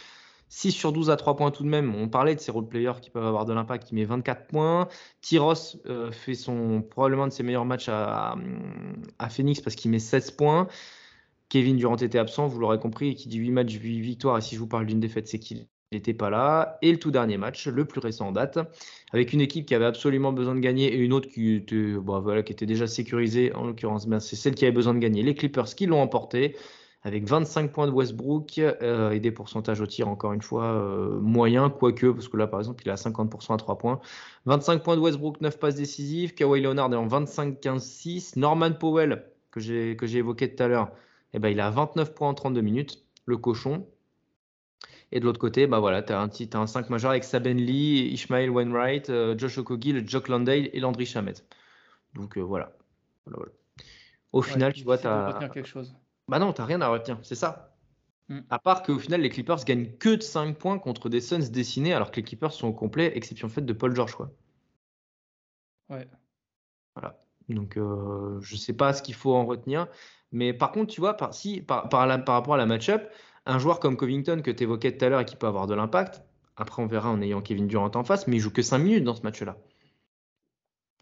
6 sur 12 à 3 points tout de même. On parlait de ces role players qui peuvent avoir de l'impact, qui met 24 points. Tyros euh, fait son, probablement de ses meilleurs matchs à, Phoenix parce qu'il met 16 points. Kevin Durant était absent, vous l'aurez compris, qui dit 8 matchs, 8 victoires. Et si je vous parle d'une défaite, c'est qu'il n'était pas là. Et le tout dernier match, le plus récent en date, avec une équipe qui avait absolument besoin de gagner et une autre qui était, déjà sécurisée. En l'occurrence, ben, c'est celle qui avait besoin de gagner. Les Clippers qui l'ont emporté avec 25 points de Westbrook euh, et des pourcentages au tir, encore une fois, euh, moyens, quoique, parce que là, par exemple, il a 50% à 3 points. 25 points de Westbrook, 9 passes décisives. Kawhi Leonard est en 25-15-6. Norman Powell, que j'ai évoqué tout à l'heure, eh ben, il a 29 points en 32 minutes, le cochon. Et de l'autre côté, bah voilà, tu as, as, un 5 majeur avec Saben Lee, Ishmael Wainwright, euh, Josh Okogie, Jock Landale et Landry Chamet. Donc euh, voilà. Au final, tu vois, tu as. quelque chose. Bah non, tu rien à retenir, c'est ça. Mm. À part qu'au final, les Clippers gagnent que de 5 points contre des Suns dessinés, alors que les Clippers sont au complet, exception faite de Paul George. Quoi. Ouais. Voilà. Donc, euh, je sais pas ce qu'il faut en retenir. Mais par contre, tu vois, par, si, par, par, par rapport à la match-up, un joueur comme Covington que tu évoquais tout à l'heure et qui peut avoir de l'impact, après on verra en ayant Kevin Durant en face, mais il joue que 5 minutes dans ce match-là.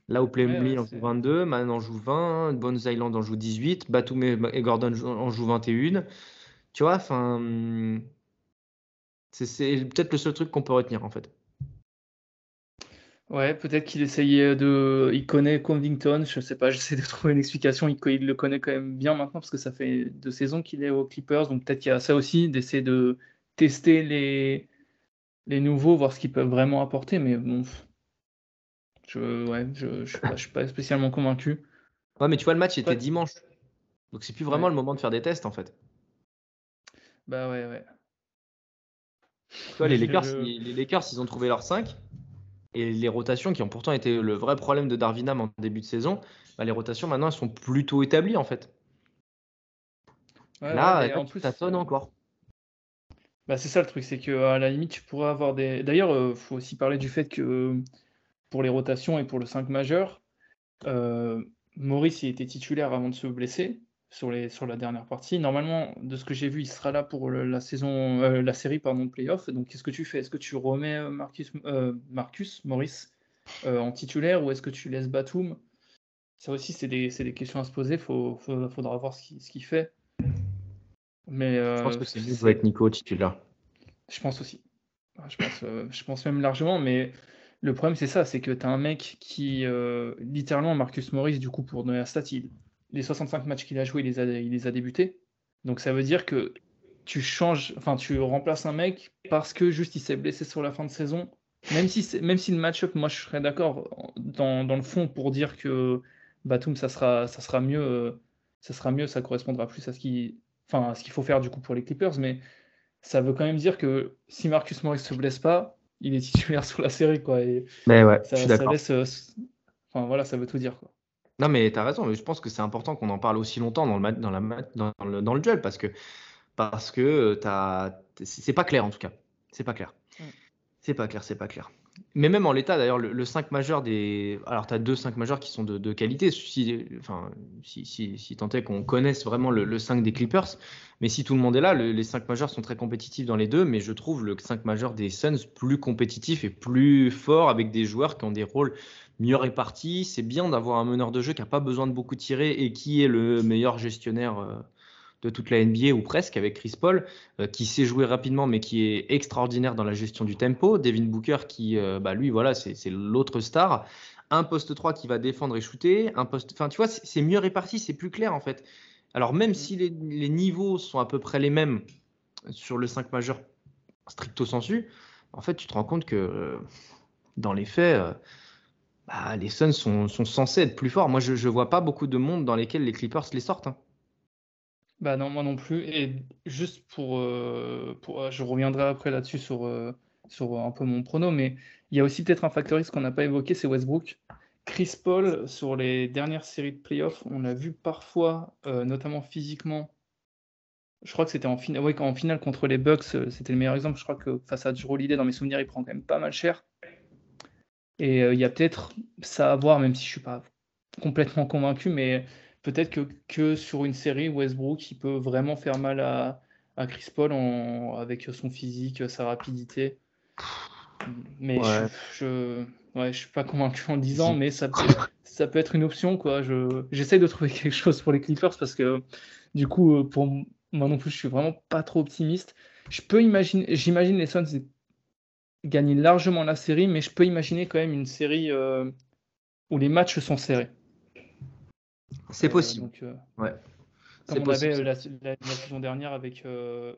Là où Plumlee en joue 22, Man en joue 20, Bones Island en joue 18, Batum et Gordon en jouent 21. Tu vois, enfin, c'est peut-être le seul truc qu'on peut retenir en fait. Ouais, peut-être qu'il essayait de. Il connaît Covington, je sais pas, j'essaie de trouver une explication. Il, le connaît quand même bien maintenant parce que ça fait deux saisons qu'il est aux Clippers, donc peut-être qu'il y a ça aussi, d'essayer de tester les, les nouveaux, voir ce qu'ils peuvent vraiment apporter, mais bon. Je, ouais, je, je, suis pas, spécialement convaincu. Ouais, mais tu vois, le match était dimanche. Donc c'est plus vraiment le moment de faire des tests en fait. Bah ouais, ouais. Tu vois, les Lakers, les Lakers, ils ont trouvé leur 5. Et les rotations qui ont pourtant été le vrai problème de Darvinam en début de saison, bah, les rotations maintenant elles sont plutôt établies en fait. là, en plus, ça sonne encore. Bah, c'est ça le truc, c'est qu'à la limite, tu pourrais avoir des. D'ailleurs, il euh, faut aussi parler du fait que pour les rotations et pour le 5 majeur, euh, Maurice il était titulaire avant de se blesser sur, les, sur la dernière partie. Normalement, de ce que j'ai vu, il sera là pour la saison, euh, la série pardon, de playoff. Donc, qu'est-ce que tu fais? Est-ce que tu remets euh, Marcus, euh, Marcus Maurice en titulaire ou est-ce que tu laisses Batum? Ça aussi, c'est des, des, questions à se poser. Il faudra voir ce qu'il fait. Mais, je pense que c'est mieux avec Nico titulaire. Je pense aussi. Je pense, je pense même largement, mais le problème, c'est ça c'est que tu as un mec qui, littéralement, Marcus Maurice, du coup, pour donner la stat, il, les 65 matchs qu'il a joué, il les a, il les a débutés. Donc ça veut dire que tu changes, enfin tu remplaces un mec parce que juste il s'est blessé sur la fin de saison. Même si, même si le match-up, moi je serais d'accord dans, dans, le fond pour dire que Batum ça sera, ça sera mieux, ça sera mieux, ça correspondra plus à ce qu'il enfin, ce qu'il faut faire du coup pour les Clippers, mais ça veut quand même dire que si Marcus Morris se blesse pas, il est titulaire sur la série quoi. Et mais ouais, je suis d'accord. Enfin voilà, ça veut tout dire quoi. Non, mais tu as raison, mais je pense que c'est important qu'on en parle aussi longtemps dans le, dans la, dans le, dans le duel parce que parce que c'est pas clair en tout cas. C'est pas clair. Mm. C'est pas clair, c'est pas clair. Mais même en l'état, d'ailleurs, le, 5 majeur des. Alors, tu as deux 5 majeurs qui sont de, qualité, si, enfin, si, si, si tant est qu'on connaisse vraiment le, 5 des Clippers. Mais si tout le monde est là, les 5 majeurs sont très compétitifs dans les deux. Mais je trouve le 5 majeur des Suns plus compétitif et plus fort avec des joueurs qui ont des rôles mieux répartis. C'est bien d'avoir un meneur de jeu qui n'a pas besoin de beaucoup tirer et qui est le meilleur gestionnaire euh, de toute la NBA ou presque avec Chris Paul, euh, qui sait jouer rapidement mais qui est extraordinaire dans la gestion du tempo. Devin Booker qui, euh, bah, lui, voilà, c'est l'autre star. Un poste 3 qui va défendre et shooter. Un poste, enfin, tu vois, c'est mieux réparti, c'est plus clair en fait. Alors même si les, niveaux sont à peu près les mêmes sur le 5 majeur stricto sensu, en fait, tu te rends compte que euh, dans les faits, bah, les Suns sont, censés être plus forts. Moi, je ne vois pas beaucoup de monde dans lesquels les Clippers les sortent. Hein. Bah non, moi non plus. Et juste pour, euh, euh, je reviendrai après là-dessus sur, euh, un peu mon prono, mais il y a aussi peut-être un facteur qu'on n'a pas évoqué, c'est Westbrook. Chris Paul, sur les dernières séries de playoffs, on l'a vu parfois, notamment physiquement. Je crois que c'était en, en finale contre les Bucks, c'était le meilleur exemple. Je crois que face à Drew Holiday, dans mes souvenirs, il prend quand même pas mal cher. Et il y a peut-être ça à voir, même si je suis pas complètement convaincu, mais peut-être que, que, sur une série, Westbrook, il peut vraiment faire mal à, à Chris Paul en, avec son physique, sa rapidité. Mais je, je, ouais, je suis pas convaincu en disant, mais ça peut, ça peut être une option. quoi. J'essaie de trouver quelque chose pour les Clippers parce que du coup, euh, pour moi non plus, je suis vraiment pas trop optimiste. Je peux imaginer, j'imagine les Suns gagner largement la série, mais je peux imaginer quand même une série euh, où les matchs sont serrés. C'est euh, possible. Euh, ouais. Comme on avait la, saison dernière avec.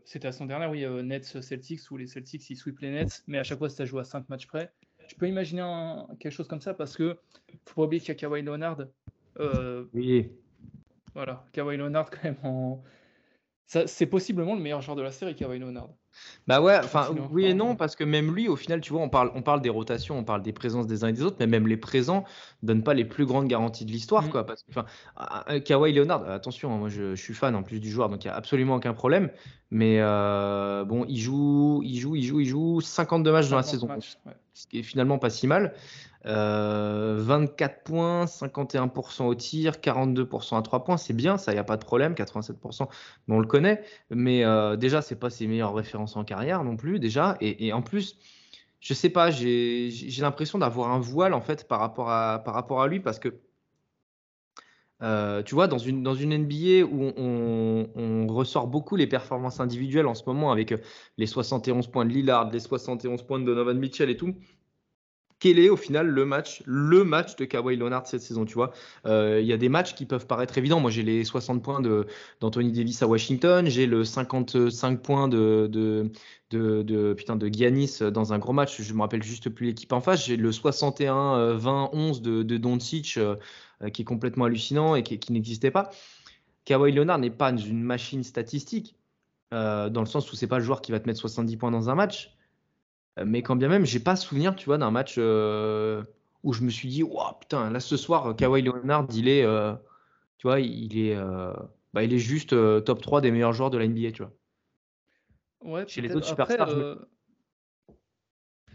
C'était la saison dernière, oui, Nets Celtics, où les Celtics ils sweep les Nets, mais à chaque fois ça joue à 5 matchs près. Je peux imaginer quelque chose comme ça parce que faut pas oublier qu'il y a Kawhi Leonard. oui. Voilà, Kawhi Leonard quand même en. C'est possiblement le meilleur joueur de la série, Kawhi Leonard. Bah ouais, enfin oui et non, parce que même lui, au final, tu vois, on parle, on parle des rotations, on parle des présences des uns et des autres, mais même les présents donnent pas les plus grandes garanties de l'histoire, mm. quoi. Parce que, enfin, Kawhi Leonard, attention, hein, moi je, suis fan en plus du joueur, donc il y a absolument aucun problème. Mais euh, bon, il joue, il joue, il joue, il joue 52 matchs dans la saison, ce qui est finalement pas si mal. 24 euh, points, 51% au tir, 42% à 3 points, c'est bien, ça, il n'y a pas de problème, 87%, on le connaît, mais euh, déjà, c'est pas ses meilleures références en carrière non plus, déjà, et, en plus, je sais pas, j'ai l'impression d'avoir un voile, en fait, par rapport à, par rapport à lui, parce que, euh, tu vois, dans une, NBA où on, on, ressort beaucoup les performances individuelles en ce moment, avec les 71 points de Lillard, les 71 points de Donovan Mitchell et tout, quel est au final le match, le match de Kawhi Leonard cette saison, tu vois. Euh, il y a des matchs qui peuvent paraître évidents. Moi, j'ai les 60 points d'Anthony Davis à Washington, j'ai le 55 points de, de, de, Giannis dans un gros match. Je me rappelle juste plus l'équipe en face. J'ai le 61-20-11 de, de Doncic euh, qui est complètement hallucinant et qui, n'existait pas. Kawhi Leonard n'est pas une machine statistique. Euh, dans le sens où c'est pas le joueur qui va te mettre 70 points dans un match, euh, mais quand bien même, j'ai pas souvenir, tu vois, d'un match euh, où je me suis dit, wow, putain, là ce soir, Kawhi Leonard, il est, euh, tu vois, il est, bah, il est juste top 3 des meilleurs joueurs de la NBA, tu vois. Ouais, Chez les autres superstars,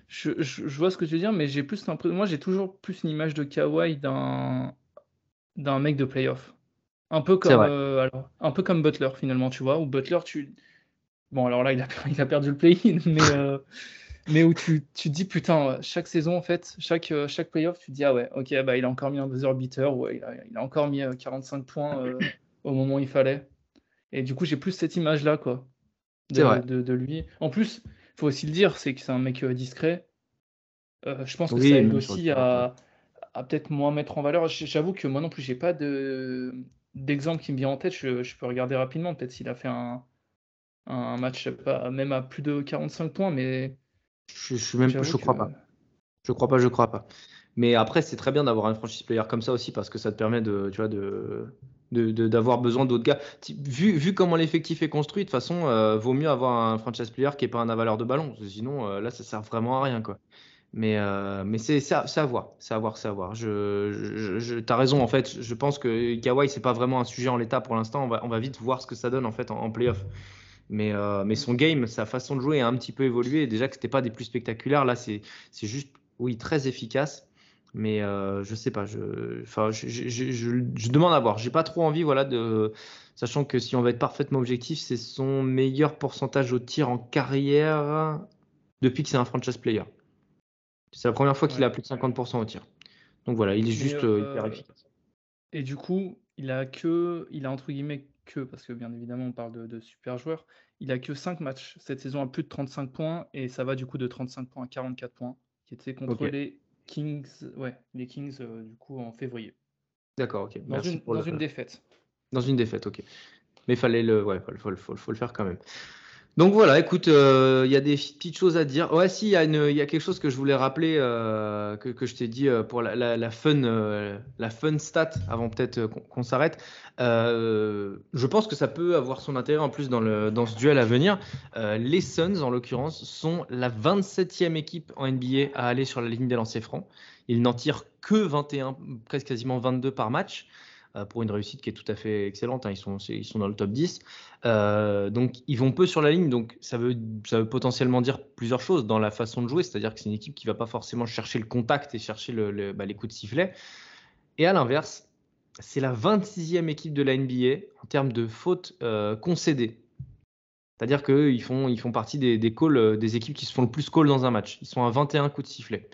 je, je, vois ce que tu veux dire, mais j'ai plus l'impression, moi j'ai toujours plus une image de Kawhi d'un d'un mec de playoff. Un peu comme, alors, un peu comme Butler finalement, tu vois, où Butler, tu, bon alors là il a, il a perdu le play-in, mais mais où tu, tu te dis, putain, chaque saison, en fait, chaque, euh, chaque playoff, tu te dis, ah ouais, ok, bah, il a encore mis un buzzer beater, ouais, il, a, il a encore mis 45 euh, points euh, au moment où il fallait. Et du coup, j'ai plus cette image-là, quoi, de, de, lui. En plus, il faut aussi le dire, c'est que c'est un mec discret. je pense que ça aide aussi à, à peut-être moins mettre en valeur. J'avoue que moi non plus, j'ai pas de d'exemple qui me vient en tête. Je, je peux regarder rapidement, peut-être s'il a fait un, un match, pas, même à plus de 45 points, mais je, je même, je crois pas. Je crois pas, je crois pas. Mais après, c'est très bien d'avoir un franchise player comme ça aussi parce que ça te permet de, tu vois, de, d'avoir besoin d'autres gars. Vu, vu comment l'effectif est construit, de toute façon, euh, vaut mieux avoir un franchise player qui n'est pas un avaleur de ballon. Sinon, euh, là, ça sert vraiment à rien, quoi. Mais, euh, mais c'est à, à voir, c'est à voir, c'est à voir. Je, je, as raison, en fait. Je pense que Kawhi, c'est pas vraiment un sujet en l'état pour l'instant. On va, on va vite voir ce que ça donne en fait en, en playoff. Mais, euh, mais son game, sa façon de jouer a un petit peu évolué. Déjà que c'était pas des plus spectaculaires, là c'est juste, oui, très efficace. Mais euh, je sais pas, je, enfin, je, je, je, demande à voir. J'ai pas trop envie, voilà, de, sachant que si on va être parfaitement objectif, c'est son meilleur pourcentage au tir en carrière depuis que c'est un franchise player. C'est la première fois qu'il a plus de 50% au tir. Donc voilà, il est juste euh, hyper efficace. Et du coup, il a que, il a entre guillemets que, parce que bien évidemment on parle de, super joueurs, il a que 5 matchs cette saison à plus de 35 points et ça va du coup de 35 points à 44 points, qui était contre les Kings, ouais, les Kings euh, du coup en février. D'accord, ok. Dans, une, dans une défaite. Dans une défaite, ok. Mais fallait le, ouais, faut, faut, faut, le faire quand même. Donc voilà, écoute, euh, il y a des petites choses à dire. Ouais, si, il y, a quelque chose que je voulais rappeler, euh, que, je t'ai dit euh, pour la, la, fun, la fun stat, avant peut-être qu'on s'arrête. je pense que ça peut avoir son intérêt en plus dans, le, dans ce duel à venir. les Suns, en l'occurrence, sont la 27e équipe en NBA à aller sur la ligne des lancers francs. Ils n'en tirent que 21, presque quasiment 22 par match. Euh, pour une réussite qui est tout à fait excellente. Hein. Ils, sont, ils sont dans le top 10. Euh, donc, ils vont peu sur la ligne. Donc, ça veut, ça veut potentiellement dire plusieurs choses dans la façon de jouer. C'est-à-dire que c'est une équipe qui ne va pas forcément chercher le contact et chercher le, bah, les coups de sifflet. Et à l'inverse, c'est la 26e équipe de la NBA en termes de fautes euh, concédées. C'est-à-dire qu'ils font, ils font partie des, des, calls, des équipes qui se font le plus call dans un match. Ils sont à 21 coups de sifflet.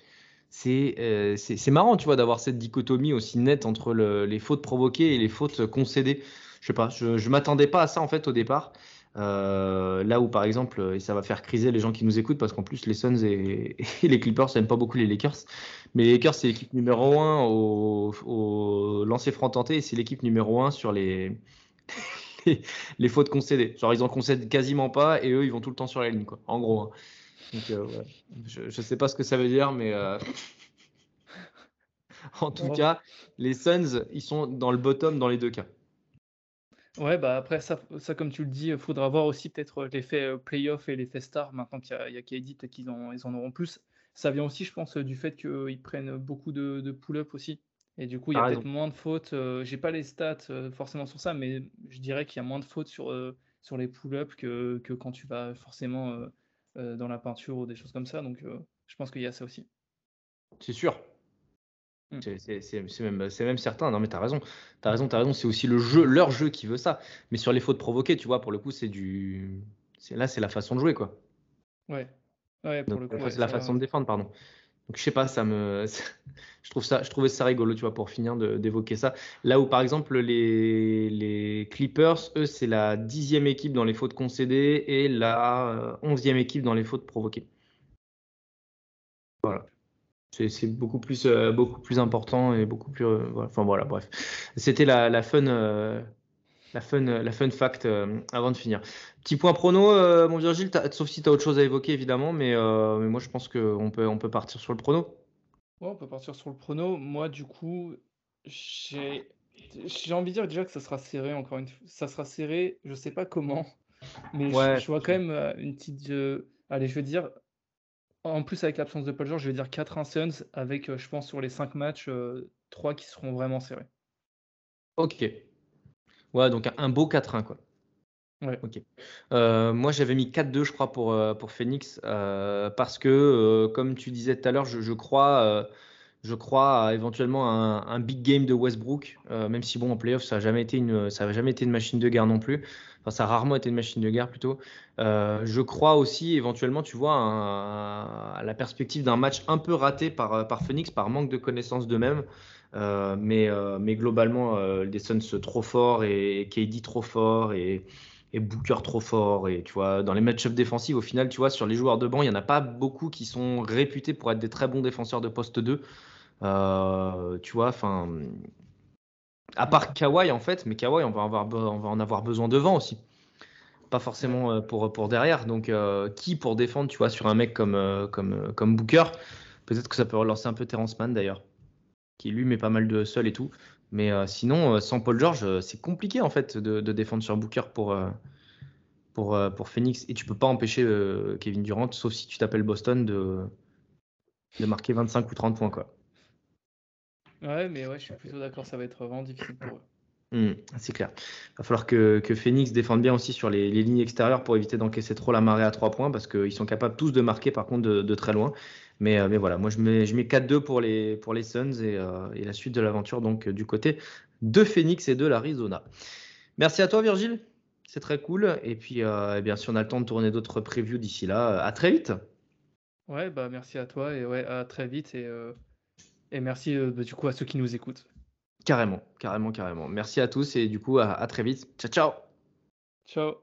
Euh, c'est marrant, tu vois, d'avoir cette dichotomie aussi nette entre les fautes provoquées et les fautes concédées. Je sais pas, je, ne m'attendais pas à ça en fait au départ. Euh, là où par exemple, et ça va faire criser les gens qui nous écoutent parce qu'en plus les Suns et, les Clippers n'aiment pas beaucoup les Lakers. Mais les Lakers c'est l'équipe numéro 1 au, au lancer franc tenté et c'est l'équipe numéro 1 sur les, les, fautes concédées. Genre ils en concèdent quasiment pas et eux ils vont tout le temps sur la ligne quoi. En gros. Hein. Euh, je ne sais pas ce que ça veut dire, mais euh, en tout cas, les Suns, ils sont dans le bottom dans les deux cas. Ouais, bah après, ça, ça comme tu le dis, il faudra voir aussi peut-être l'effet euh, playoff et l'effet star. Maintenant qu'il y a, KD, peut-être qu'ils en, ils en auront plus. Ça vient aussi, je pense, du fait qu'ils prennent beaucoup de, pull-up aussi. Et du coup, il y a peut-être moins de fautes. J'ai pas les stats forcément sur ça, mais je dirais qu'il y a moins de fautes sur, sur les pull-ups que, que, quand tu vas forcément euh, dans la peinture ou des choses comme ça. Donc, euh, je pense qu'il y a ça aussi. C'est sûr. Mm. C'est même, même, certain. Non, mais t'as raison. T'as raison, t'as raison. C'est aussi le jeu, leur jeu qui veut ça. Mais sur les fautes provoquées, tu vois, pour le coup, c'est du. Là, c'est la façon de jouer, quoi. Ouais. Ouais, pour le coup. c'est la façon de défendre, pardon. Donc je sais pas, ça me, je trouve ça, je trouvais ça rigolo, tu vois, pour finir d'évoquer ça. Là où par exemple les, les Clippers, eux, c'est la dixième équipe dans les fautes concédées et la euh, onzième équipe dans les fautes provoquées. Voilà. C'est beaucoup plus, euh, beaucoup plus important et beaucoup plus. Euh, enfin voilà, bref. C'était la, la, fun, la fun, la fun fact euh, avant de finir. Petit point prono, euh, mon Virgile, sauf si tu as autre chose à évoquer évidemment, mais, euh, mais moi je pense qu'on peut, on peut partir sur le prono. Ouais, on peut partir sur le prono. Moi du coup, j'ai envie de dire déjà que ça sera serré encore une fois. Ça sera serré, je sais pas comment, mais je, vois quand même une petite. allez, je veux dire, en plus avec l'absence de Paul George, je vais dire 4-1 Suns avec, je pense, sur les 5 matchs, 3 qui seront vraiment serrés. Ok, Ouais, donc un beau 4-1, quoi. Ouais. Ok. Euh, moi, j'avais mis 4-2, je crois, pour, euh, pour Phoenix, euh, parce que, comme tu disais tout à l'heure, je, crois, je crois à éventuellement un, un, big game de Westbrook, même si, bon, en playoff, ça n'a jamais, été une, ça jamais été une machine de guerre non plus. Enfin, ça a rarement été une machine de guerre plutôt. je crois aussi, éventuellement, tu vois, à la perspective d'un match un peu raté par, par Phoenix, par manque de connaissance d'eux-mêmes. Euh, mais, euh, mais globalement, euh, les Suns trop forts et KD trop fort et, Booker trop fort. Et tu vois, dans les match-ups défensifs, au final, tu vois, sur les joueurs de banc, il n'y en a pas beaucoup qui sont réputés pour être des très bons défenseurs de poste 2. tu vois, enfin. À part Kawhi, en fait, mais Kawhi, on va, en avoir besoin devant aussi. Pas forcément pour, derrière. Donc, qui pour défendre, tu vois, sur un mec comme, comme Booker? Peut-être que ça peut relancer un peu Terrence Mann d'ailleurs qui lui met pas mal de sol et tout. Mais euh, sinon, euh, sans Paul George, euh, c'est compliqué en fait de, défendre sur Booker pour, pour, pour Phoenix. Et tu peux pas empêcher Kevin Durant, sauf si tu t'appelles Boston, de, de marquer 25 ou 30 points. Quoi. Ouais, mais ouais, je suis plutôt d'accord, ça va être vraiment difficile pour eux. Hmm, c'est clair. Il va falloir que, que, Phoenix défende bien aussi sur les, lignes extérieures pour éviter d'encaisser trop la marée à 3 points parce qu'ils sont capables tous de marquer par contre de, de très loin. Mais, euh, mais, voilà, moi je mets, je mets 4-2 pour les, pour les Suns et, euh, et la suite de l'aventure donc du côté de Phoenix et de l'Arizona. Merci à toi Virgile, c'est très cool. Et puis euh, eh bien si on a le temps de tourner d'autres previews d'ici là, à très vite. Ouais, bah merci à toi et ouais, à très vite et, et merci bah, du coup à ceux qui nous écoutent. Carrément, carrément, carrément. Merci à tous et du coup, à, très vite. Ciao, ciao. Ciao.